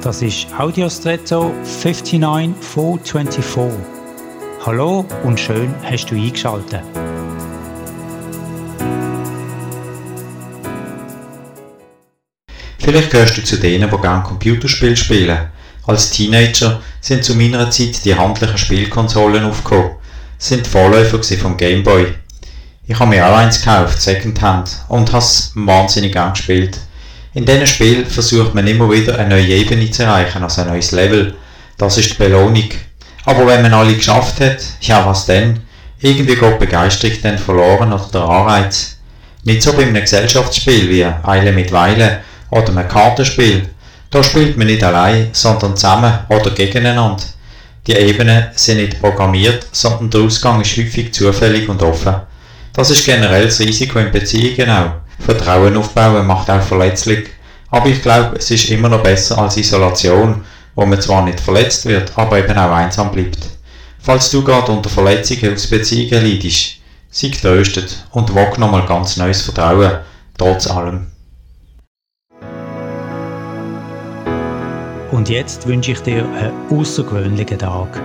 Das ist Audiostretto 59424. Hallo und schön hast du eingeschaltet. Vielleicht gehörst du zu denen, die gerne Computerspiele spielen. Als Teenager sind zu meiner Zeit die handlichen Spielkonsolen aufgekommen. Das sind die Vorläufer vom Gameboy. Ich habe mir auch eins gekauft, Secondhand, und habe es wahnsinnig gern gespielt. In diesen Spielen versucht man immer wieder eine neue Ebene zu erreichen, also ein neues Level. Das ist die Belohnung. Aber wenn man alle geschafft hat, ja was denn? Irgendwie geht Begeisterung dann verloren oder der Anreiz. Nicht so bei einem Gesellschaftsspiel wie Eile mit Weile oder einem Kartenspiel. Da spielt man nicht allein, sondern zusammen oder gegeneinander. Die Ebenen sind nicht programmiert, sondern der Ausgang ist häufig zufällig und offen. Das ist generell das Risiko in Beziehungen auch. Vertrauen aufbauen macht auch verletzlich. Aber ich glaube, es ist immer noch besser als Isolation, wo man zwar nicht verletzt wird, aber eben auch einsam bleibt. Falls du gerade unter Verletzungen aus Beziehungen leidest, sei getröstet und wag nochmal ganz neues Vertrauen, trotz allem. Und jetzt wünsche ich dir einen außergewöhnlichen Tag.